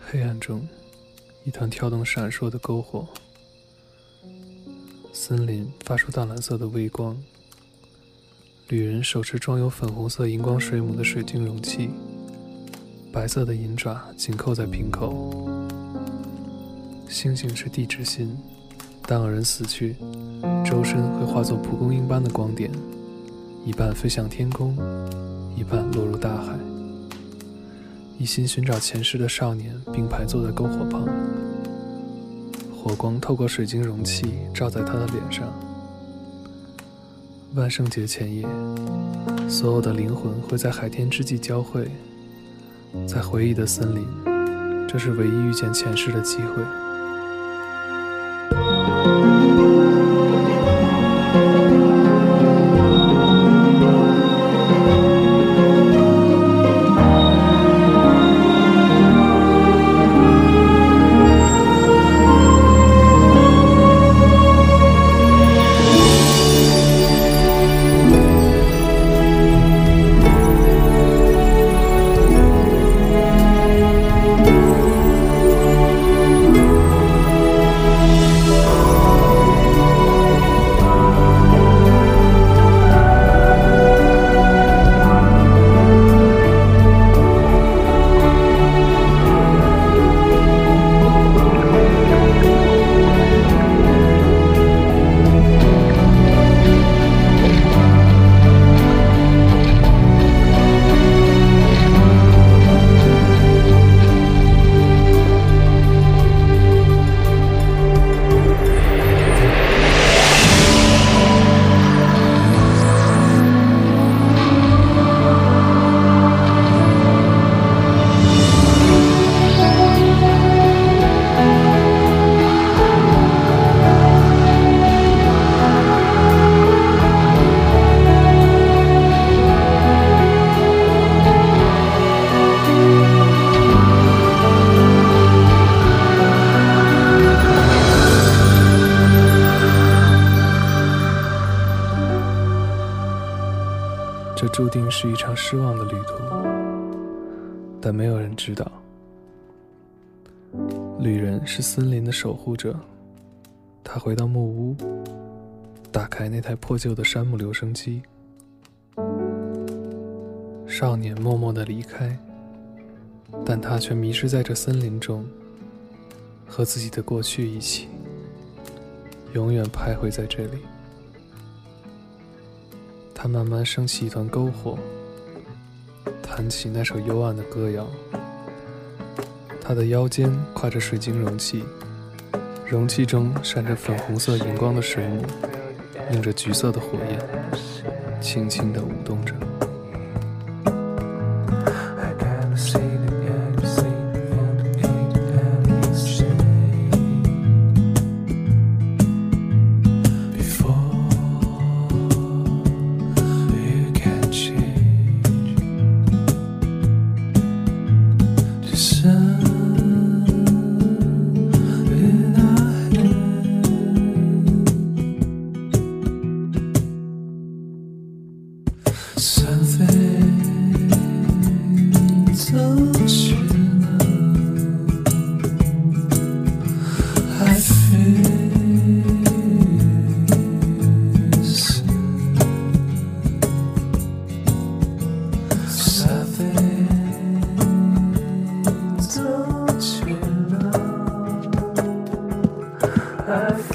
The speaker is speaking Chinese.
黑暗中，一团跳动闪烁的篝火。森林发出淡蓝色的微光。旅人手持装有粉红色荧光水母的水晶容器，白色的银爪紧扣在瓶口。星星是地之心，当有人死去，周身会化作蒲公英般的光点，一半飞向天空，一半落入大海。一心寻找前世的少年并排坐在篝火旁，火光透过水晶容器照在他的脸上。万圣节前夜，所有的灵魂会在海天之际交汇，在回忆的森林，这是唯一遇见前世的机会。注定是一场失望的旅途，但没有人知道，旅人是森林的守护者。他回到木屋，打开那台破旧的山姆留声机。少年默默地离开，但他却迷失在这森林中，和自己的过去一起，永远徘徊在这里。他慢慢升起一团篝火，弹起那首幽暗的歌谣。他的腰间挎着水晶容器，容器中闪着粉红色荧光的水母，映着橘色的火焰，轻轻地舞动着。Yes.